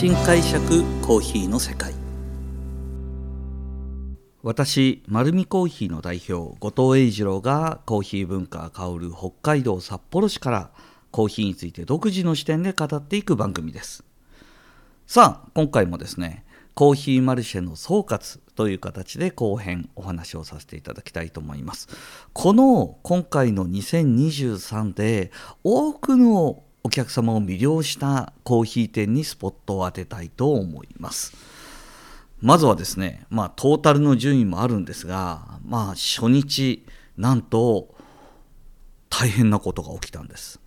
新解釈コーヒーの世界。私丸見コーヒーの代表後藤英二郎がコーヒー文化香る北海道札幌市からコーヒーについて独自の視点で語っていく番組です。さあ今回もですねコーヒーマルシェの総括という形で後編お話をさせていただきたいと思います。この今回の2023で多くのお客様を魅了したコーヒー店にスポットを当てたいと思います。まずはですね、まあ、トータルの順位もあるんですが、まあ、初日なんと大変なことが起きたんです。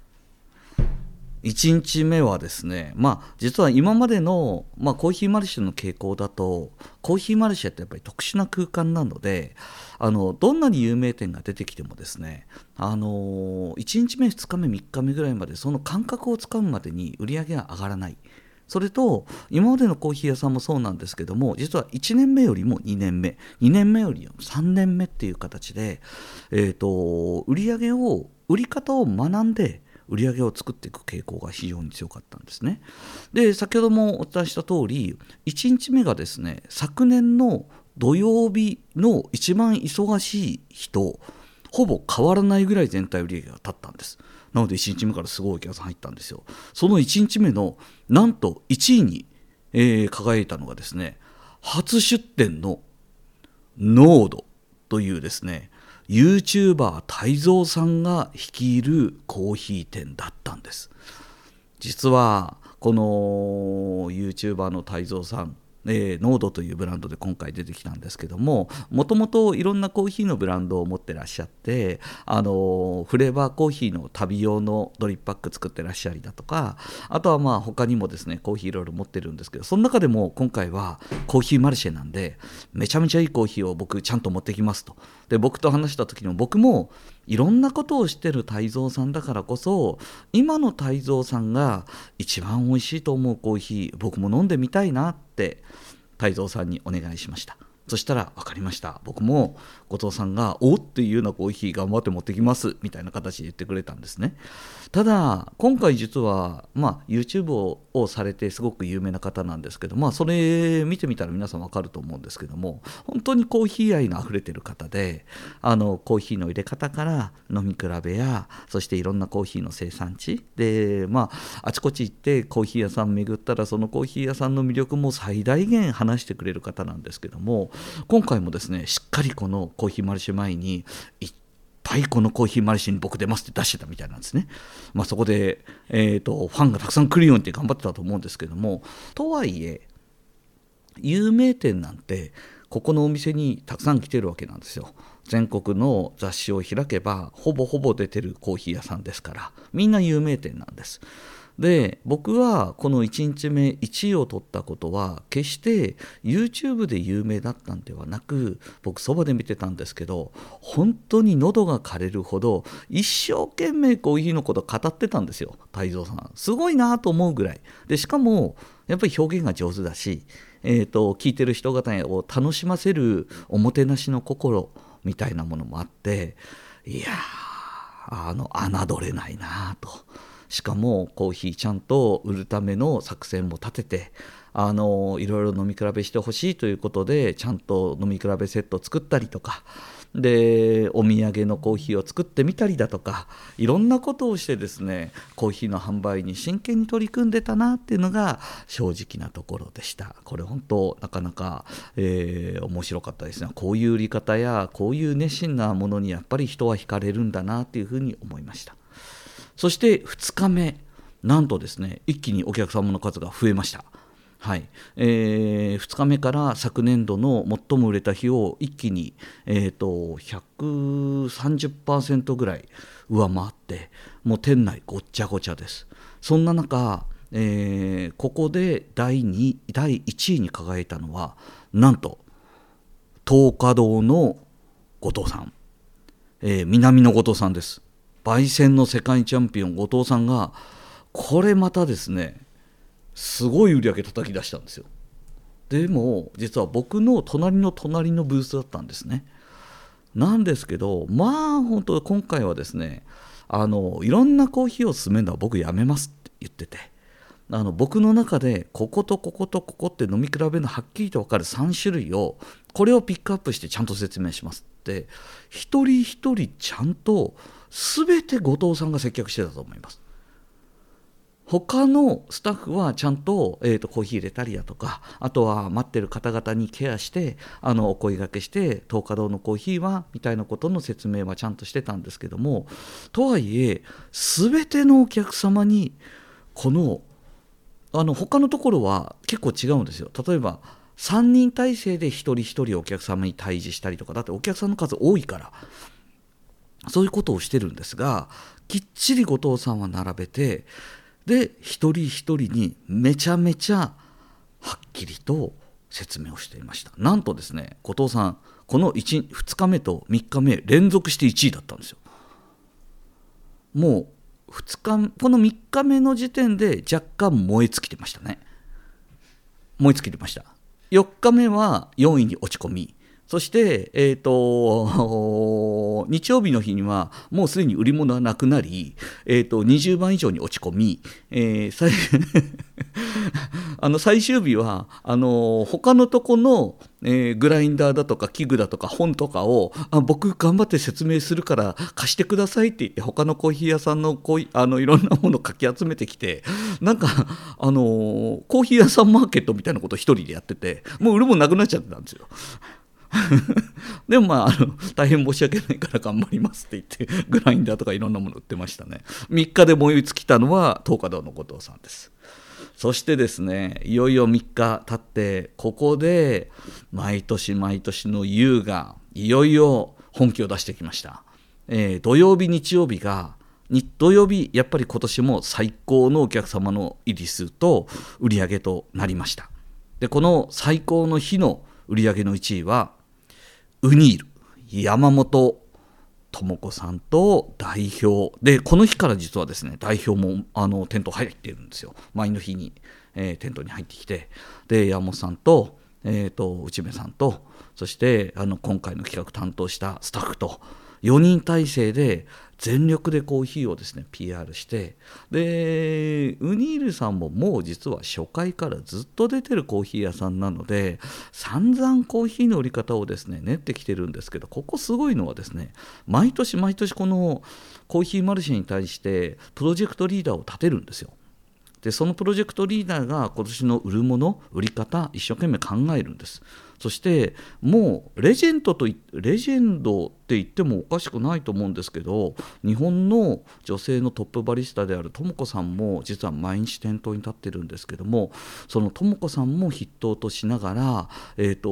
1日目はですね、まあ、実は今までの、まあ、コーヒーマルシェの傾向だとコーヒーマルシェってやっぱり特殊な空間なのであのどんなに有名店が出てきてもですねあの1日目2日目3日目ぐらいまでその感覚をつかむまでに売り上げが上がらない。それと今までのコーヒー屋さんもそうなんですけども実は1年目よりも2年目2年目よりも3年目っていう形で、えーと、売り上げを売り方を学んで売り上げを作っていく傾向が非常に強かったんですね。で先ほどもお伝えした通り1日目がですね昨年の土曜日の一番忙しい日とほぼ変わらないぐらい全体売り上げが立ったんです。なので1日目からすごいお客さん入ったんですよ。その1日目のなんと1位に、えー、輝いたのがですね初出店のノードというですね YouTuber 泰造さんが率いるコーヒー店だったんです。実はこの YouTuber の泰造さんえー、ノードというブランドで今回出てきたんですけどももともといろんなコーヒーのブランドを持ってらっしゃってあのフレーバーコーヒーの旅用のドリップパック作ってらっしゃりだとかあとはまあ他にもですねコーヒーいろいろ持ってるんですけどその中でも今回はコーヒーマルシェなんでめちゃめちゃいいコーヒーを僕ちゃんと持ってきますと。で僕と話した時にも僕もいろんなことをしてる泰造さんだからこそ今の泰造さんが一番美味しいと思うコーヒー僕も飲んでみたいなって泰造さんにお願いしましたそしたら分かりました僕も後藤さんが「おっ!」っていうようなコーヒー頑張って持ってきますみたいな形で言ってくれたんですねただ今回実は、まあ、YouTube ををされてすごく有名な方なんですけど、まあ、それ見てみたら皆さん分かると思うんですけども本当にコーヒー愛のあふれてる方であのコーヒーの入れ方から飲み比べやそしていろんなコーヒーの生産地。で、まあ、あちこち行ってコーヒー屋さん巡ったらそのコーヒー屋さんの魅力も最大限話してくれる方なんですけども今回もですねしっかりこのコーヒーマルシェ前に行ってはいこのコーヒーマルシェに僕出ますって出してたみたいなんですね。まあ、そこで、えーと、ファンがたくさん来るようにって頑張ってたと思うんですけどもとはいえ有名店なんてここのお店にたくさん来てるわけなんですよ。全国の雑誌を開けばほぼほぼ出てるコーヒー屋さんですからみんな有名店なんです。で僕はこの1日目1位を取ったことは決して YouTube で有名だったんではなく僕そばで見てたんですけど本当に喉が枯れるほど一生懸命コーヒーのこと語ってたんですよ泰造さんすごいなと思うぐらいでしかもやっぱり表現が上手だし、えーと、聞いてる人方を楽しませるおもてなしの心みたいなものもあっていやあの侮れないなと。しかもコーヒーちゃんと売るための作戦も立ててあのいろいろ飲み比べしてほしいということでちゃんと飲み比べセットを作ったりとかでお土産のコーヒーを作ってみたりだとかいろんなことをしてですねコーヒーの販売に真剣に取り組んでたなっていうのが正直なところでした。これ本当なかなか、えー、面白かったですねこういう売り方やこういう熱心なものにやっぱり人は惹かれるんだなっていうふうに思いました。そして2日目なんとですね一気にお客様の数が増えました。はい。えー、2日目から昨年度の最も売れた日を一気に、えーと、130%ぐらい上回ってもう店内ごっちゃごちゃです。そんな中、えー、ここで第 2, 第1位に輝いたのはなんと東華堂の後藤さん、えー、南の後藤さんです。焙煎の世界チャンピオン後藤さんがこれまたですねすごい売り上げ叩き出したんですよ。でも実は僕の隣の隣のブースだったんですね。なんですけどまあ本当今回はですねあのいろんなコーヒーを勧めるのは僕やめますって言っててあの僕の中でこことこことここって飲み比べのはっきりと分かる3種類をこれをピックアップしてちゃんと説明しますって一人一人ちゃんと全て後藤さんが接客してたと思います。他のスタッフはちゃんと,、えーと、コーヒー入れたりだとかあとは待ってる方々にケアしてあのお声がけして東華堂のコーヒーはみたいなことの説明はちゃんとしてたんですけどもとはいえ全てのお客様にこのあの他のところは結構違うんですよ例えば3人体制で一人一人お客様に対峙したりとかだってお客さんの数多いからそういうことをしてるんですがきっちり後藤さんは並べてで一人一人にめちゃめちゃはっきりと説明をしていました。なんとですね後藤さんこの 1, 2日目と3日目連続して1位だったんですよ。もう2日この3日目の時点で若干燃え尽きてましたね。燃え尽きてました。4日目は4位に落ち込みそして、えーと、日曜日の日にはもうすでに売り物はなくなり、えーと、20番以上に落ち込み、えー、最 あの最終日はあの他のとこの、えー、グラインダーだとか器具だとか本とかをあ僕頑張って説明するから貸してくださいって言って他のコーヒー屋さんのこあのいろんなものをかき集めてきてなんかあのコーヒー屋さんマーケットみたいなことを一人でやっててもう売るもなくなっちゃったんですよ。でもまああの大変申し訳ないから頑張りますって言ってグラインダーとかいろんなもの売ってましたね。3日で燃え尽きたのは東華堂の後藤さんです。そしてですねいよいよ3日経ってここで毎年毎年の優がいよいよ本気を出してきました、えー、土曜日日曜日が土曜日やっぱり今年も最高のお客様の入り数と売り上げとなりました。でこの最高の日の売り上げの1位はウニール山本智子さんと代表。でこの日から実はですね代表もあのテント入ってるんですよ。前の日に、えー、テントに入ってきて。で山本さんと,、えーと内目さんとそしてあの今回の企画担当したスタッフと4人体制で全力でコーヒーをですね PR してでウニールさんももう実は初回からずっと出てるコーヒー屋さんなので散々コーヒーの売り方をですね練ってきてるんですけどここすごいのはですね毎年毎年このコーヒーマルシェに対してプロジェクトリーダーを立てるんですよ。でそのプロジェクトリーダーが今年の売るもの売り方一生懸命考えるんですそしてもうレジェンドとレジェンドって言ってもおかしくないと思うんですけど日本の女性のトップバリスタであるとも子さんも実は毎日店頭に立ってるんですけどもそのとも子さんも筆頭としながら、えーと、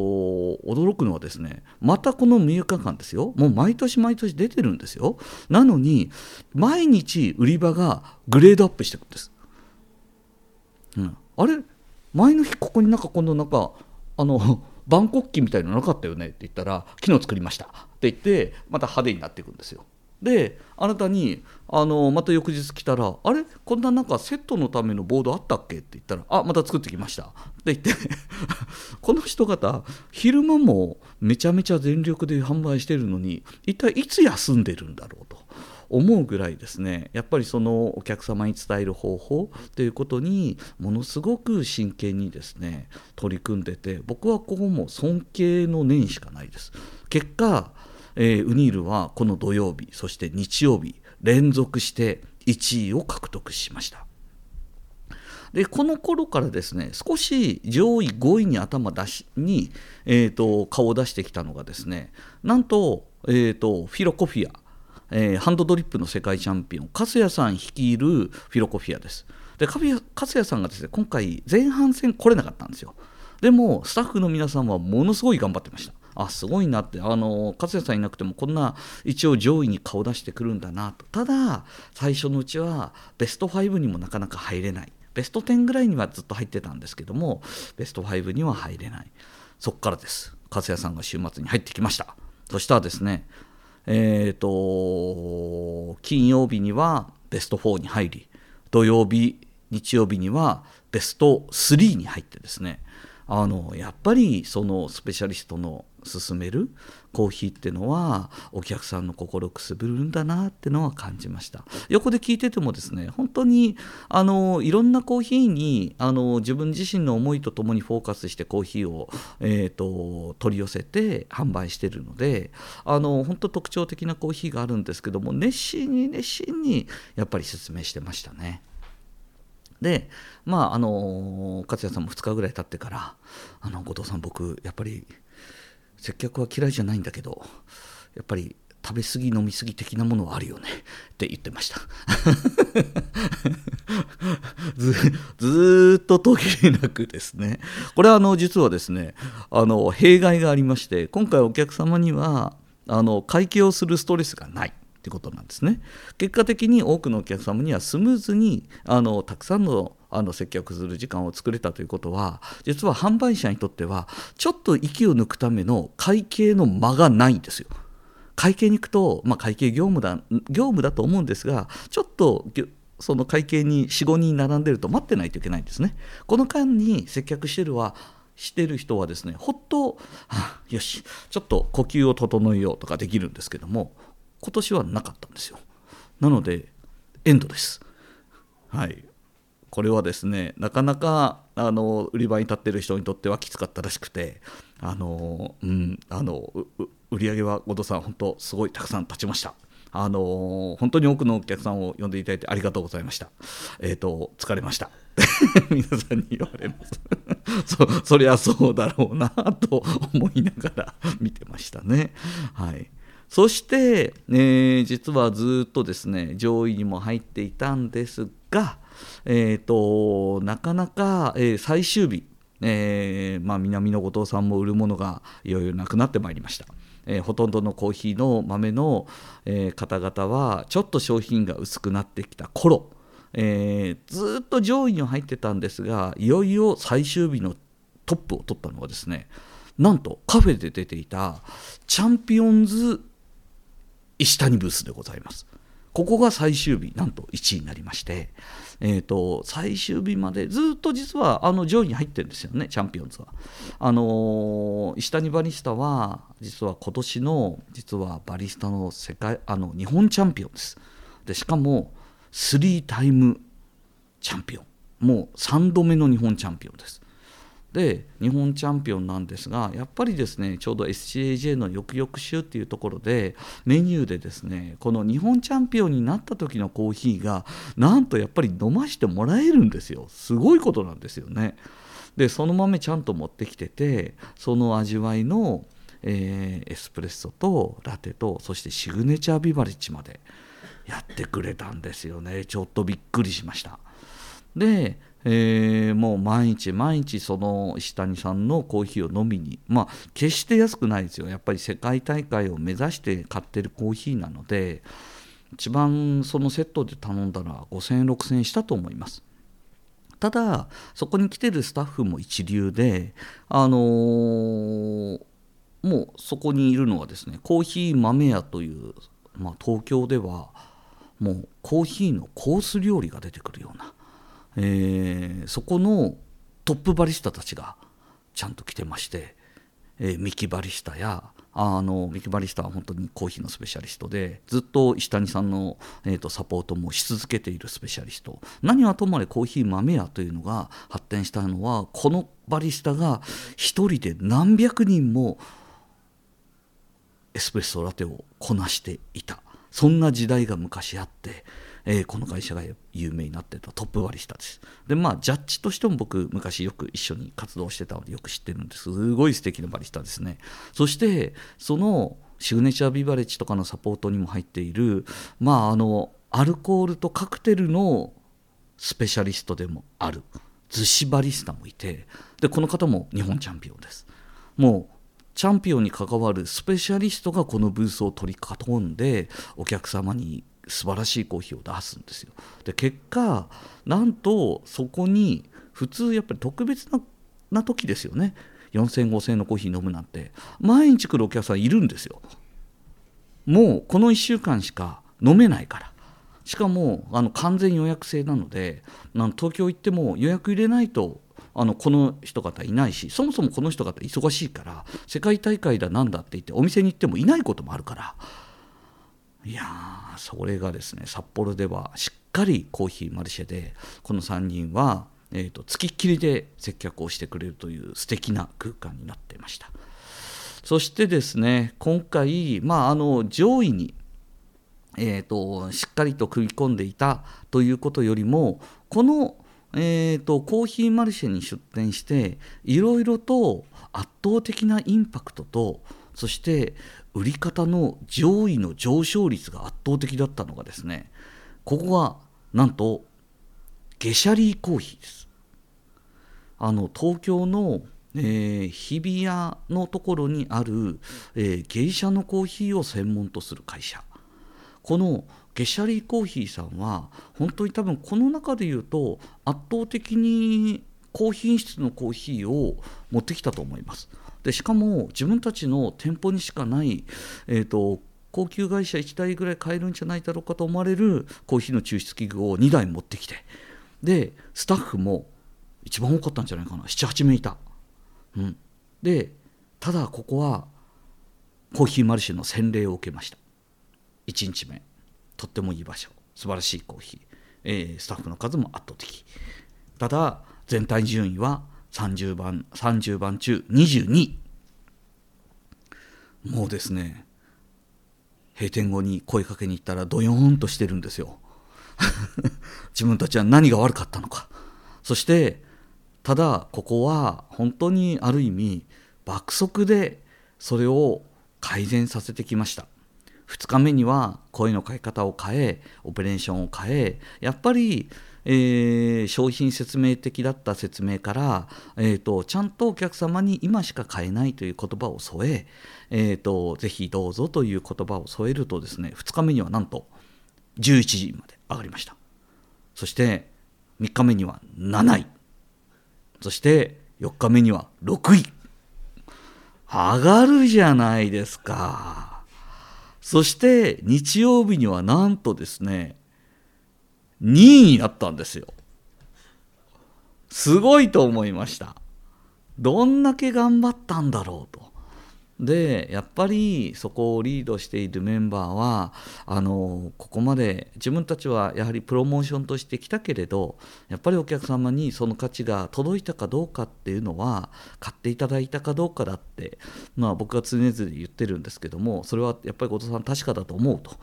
驚くのはですねまたこの3日間ですよ。もう毎年毎年出てるんですよ。なのに毎日売り場がグレードアップしていくんです。うん、あれ？前の日ここになんかこのなんかあの万国旗みたいなのなかったよね？って言ったら昨日作りましたって言ってまた派手になっていくんですよ。であなたにあのまた翌日来たら「あれ？こんななんかセットのためのボードあったっけ?」って言ったら「あまた作ってきました」って言って この人方昼間もめちゃめちゃ全力で販売してるのに一体いつ休んでるんだろうと。思うぐらいですね。やっぱりそのお客様に伝える方法ということにものすごく真剣にですね取り組んでて僕はここも尊敬の念しかないです。結果、えー、ウニールはこの土曜日そして日曜日連続して1位を獲得しました。でこの頃からですね少し上位5位に頭出しに、えーと、顔を出してきたのがですねなんと,、えーとフィロコフィアえー、ハンドドリップの世界チャンピオン粕谷さん率いるフィロコフィアです。で粕谷さんがですね今回前半戦来れなかったんですよ。でもスタッフの皆さんはものすごい頑張ってました。あすごいなって。あの勝谷さんいなくてもこんな一応上位に顔出してくるんだなと。ただ最初のうちはベスト5にもなかなか入れない。ベスト10ぐらいにはずっと入ってたんですけどもベスト5には入れない。そこからです。勝谷さんが週末に入ってきました。そしたらですねえーと、金曜日にはベスト4に入り土曜日日曜日にはベスト3に入ってですねあのやっぱりそのスペシャリストの進めるコーヒーっていうのはお客さんの心くすぶるんだなってのは感じました横で聞いててもですね本当にあのいろんなコーヒーにあの自分自身の思いとともにフォーカスしてコーヒーを、えーと、取り寄せて販売してるのであの本当特徴的なコーヒーがあるんですけども熱心に熱心にやっぱり説明してましたね。でまああの勝也さんも2日ぐらい経ってから「あの後藤さん僕やっぱり接客は嫌いじゃないんだけどやっぱり食べ過ぎ飲み過ぎ的なものはあるよね って言ってました ずずっと途切れなくですねこれはあの実はですねあの弊害がありまして今回お客様にはあの会計をするストレスがないってことなんですね。結果的に多くのお客様にはスムーズにあのたくさんのあの接客する時間を作れたということは実は販売者にとってはちょっと息を抜くための会計の間がないんですよ。会計に行くと、まあ、会計業務だ業務だと思うんですがちょっとその会計に45人並んでると待ってないといけないんですね。この間に接客してるはしてる人はですねほっと、はあ、よしちょっと呼吸を整えようとかできるんですけども今年はなかったんですよなのでエンドですはいこれはですねなかなかあの売り場に立ってる人にとってはきつかったらしくてあのうんあの売り上げは後藤さん本当すごいたくさん立ちましたあの本当に多くのお客さんを呼んでいただいてありがとうございました。えっ、ー、と疲れました。皆さんに言われます そ。そりゃそうだろうなと思いながら見てましたね。はい。そして、えー、実はずっとですね上位にも入っていたんですが、えーと、なかなか、えー、最終日、えーまあ、南の後藤さんも売るものがいよいよなくなってまいりました。えー、ほとんどのコーヒーの豆の、えー、方々はちょっと商品が薄くなってきた頃、えー、ずっと上位に入ってたんですがいよいよ最終日のトップを取ったのはですねなんとカフェで出ていたチャンピオンズ石谷ブースでございます。ここが最終日、なんと1位になりまして、えーと、最終日までずっと実はあの上位に入ってるんですよね、チャンピオンズは。あのー、石谷バリスタは、実は今年の実はバリスタの世界あの日本チャンピオンです。でしかも、3タイムチャンピオン、もう3度目の日本チャンピオンです。で日本チャンピオンなんですがやっぱりですねちょうど SCAJ の翌々週っていうところでメニューでですねこの日本チャンピオンになった時のコーヒーがなんとやっぱり飲ましてもらえるんですよ。すごいことなんですよね。でその豆ちゃんと持ってきててその味わいの、えー、エスプレッソとラテとそしてシグネチャービバレッジまでやってくれたんですよね。ちょっとびっくりしました。でえー、もう毎日毎日その石谷さんのコーヒーを飲みに。まあ決して安くないですよ。やっぱり世界大会を目指して買ってるコーヒーなので一番そのセットで頼んだら5000円6000円したと思います。ただそこに来てるスタッフも一流であのー、もうそこにいるのはですねコーヒー豆屋という、まあ、東京ではもうコーヒーのコース料理が出てくるようなえー、そこのトップバリスタたちがちゃんと来てまして、えー、ミキバリスタやあのミキバリスタは本当にコーヒーのスペシャリストでずっと石谷さんの、えーと、サポートもし続けているスペシャリスト。何はともあれコーヒー豆屋というのが発展したのはこのバリスタが一人で何百人もエスプレッソラテをこなしていた。そんな時代が昔あってえー、この会社が有名になってたトップバリスタです。でまあジャッジとしても僕昔よく一緒に活動してたのでよく知ってるんですすごい素敵なバリスタですね。そしてそのシグネチャービバレッジとかのサポートにも入っているまああのアルコールとカクテルのスペシャリストでもある逗子バリスタもいてでこの方も日本チャンピオンです。もうチャンピオンに関わるスペシャリストがこのブースを取り囲んでお客様に素晴らしいコーヒーを出すんですよ。で結果なんとそこに普通やっぱり特別なな時ですよね40005000円のコーヒー飲むなんて毎日来るお客さんいるんですよ。もうこの1週間しか飲めないからしかもあの完全予約制なのでなん東京行っても予約入れないとあのこの人方いないしそもそもこの人方忙しいから世界大会だなんだって言ってお店に行ってもいないこともあるからいやーそれがですね札幌ではしっかりコーヒーマルシェでこの3人は、えーと、つきっきりで接客をしてくれるという素敵な空間になっていました。そしてですね今回、まあ、あの上位にえーと、しっかりと組み込んでいたということよりもこの、えーと、コーヒーマルシェに出店していろいろと圧倒的なインパクトとそして売り方の上位の上昇率が圧倒的だったのがですねここはなんとゲシャリーコーヒーですあの東京の、えー、日比谷のところにある、えー、芸者のコーヒーを専門とする会社このゲシャリーコーヒーさんは本当に多分この中で言うと圧倒的に高品質のコーヒーを持ってきたと思います。でしかも自分たちの店舗にしかない、えーと、高級会社1台ぐらい買えるんじゃないだろうかと思われるコーヒーの抽出器具を2台持ってきてでスタッフも一番多かったんじゃないかな。78名いた。うん、でただここはコーヒーマルシェの洗礼を受けました。1日目。とってもいい場所。素晴らしいコーヒー、えー、スタッフの数も圧倒的。ただ全体順位は30番30番中22もうですね閉店後に声かけに行ったらドヨーンとしてるんですよ。自分たちは何が悪かったのか。そしてただここは本当にある意味爆速でそれを改善させてきました。2日目には声のかけ方を変えオペレーションを変えやっぱり、えー、商品説明的だった説明から、えーと、ちゃんとお客様に今しか買えないという言葉を添ええーと、ぜひどうぞという言葉を添えるとですね2日目にはなんと11時まで上がりました。そして3日目には7位。そして4日目には6位。上がるじゃないですか。そして日曜日にはなんとですね、2位になったんですよ。すごいと思いました。どんだけ頑張ったんだろうと。でやっぱりそこをリードしているメンバーはあのここまで自分たちはやはりプロモーションとしてきたけれどやっぱりお客様にその価値が届いたかどうかっていうのは買っていただいたかどうかだって、まあ、僕は常々言ってるんですけどもそれはやっぱり後藤さん確かだと思うと。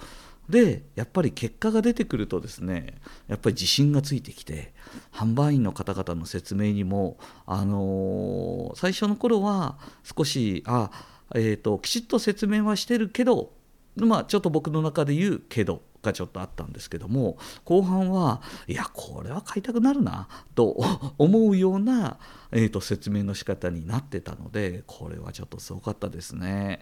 でやっぱり結果が出てくるとですねやっぱり自信がついてきて販売員の方々の説明にも、あのー、最初の頃は少しあえーと、きちっと説明はしてるけど、まあ、ちょっと僕の中で言うけどがちょっとあったんですけども後半はいやこれは買いたくなるなと 思うような、えーと、説明の仕方になってたのでこれはちょっとすごかったですね。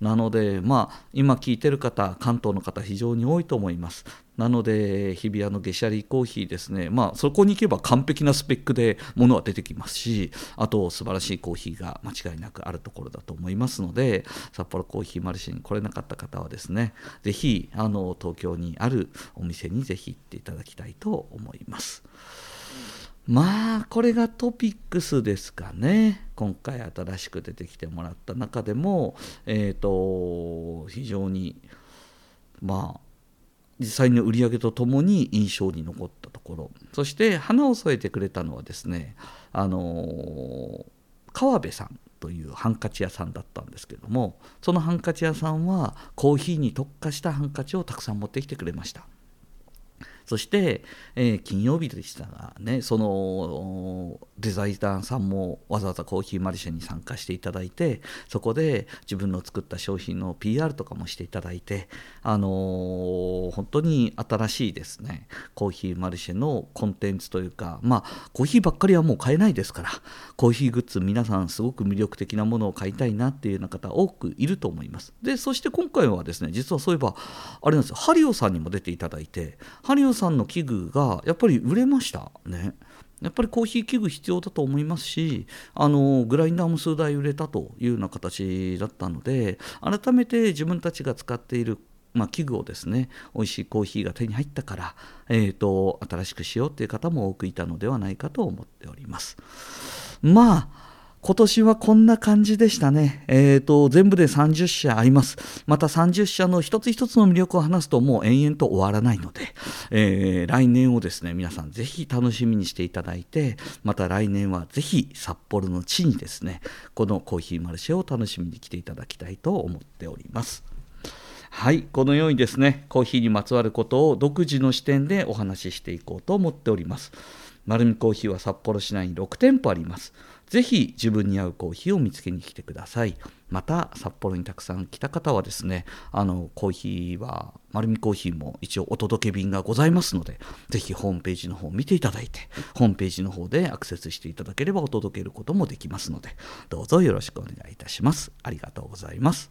なのでまあ今聞いてる方関東の方非常に多いと思いますなので日比谷のゲシャリーコーヒーですねまあそこに行けば完璧なスペックでものは出てきますしあと素晴らしいコーヒーが間違いなくあるところだと思いますので札幌コーヒーマルシェに来れなかった方はですねぜひあの東京にあるお店にぜひ行っていただきたいと思います。まあこれがトピックスですかね今回新しく出てきてもらった中でもえっ、ー、と非常にまあ実際の売り上げとともに印象に残ったところそして花を添えてくれたのはですねあの川辺さんというハンカチ屋さんだったんですけどもそのハンカチ屋さんはコーヒーに特化したハンカチをたくさん持ってきてくれました。そして、えー、金曜日でしたがねそのデザイナーさんもわざわざコーヒーマルシェに参加していただいてそこで自分の作った商品の PR とかもしていただいてあのー、本当に新しいですねコーヒーマルシェのコンテンツというかまあコーヒーばっかりはもう買えないですからコーヒーグッズ皆さんすごく魅力的なものを買いたいなっていうような方多くいると思います。でそして今回はですね実はそういえばあれなんですよ。ハリオさんにも出ていただいてハリオさんの器具がやっぱり売れましたね。やっぱりコーヒー器具必要だと思いますしあのグラインダーも数台売れたというような形だったので改めて自分たちが使っているまあ、器具をですね美味しいコーヒーが手に入ったから、えーと、新しくしようっていう方も多くいたのではないかと思っておりますまあ今年はこんな感じでしたね。えーと、全部で30社あります。また30社の一つ一つの魅力を話すともう延々と終わらないので、えー、来年をですね、皆さんぜひ楽しみにしていただいて、また来年はぜひ札幌の地にですね、このコーヒーマルシェを楽しみに来ていただきたいと思っております。はい、このようにですね、コーヒーにまつわることを独自の視点でお話ししていこうと思っております。丸見コーヒーは札幌市内に6店舗あります。ぜひ自分に合うコーヒーを見つけに来てください。また札幌にたくさん来た方はですね、あのコーヒーは丸見コーヒーも一応お届け便がございますので、ぜひホームページの方を見ていただいて、ホームページの方でアクセスしていただければお届けることもできますので、どうぞよろしくお願いいたします。ありがとうございます。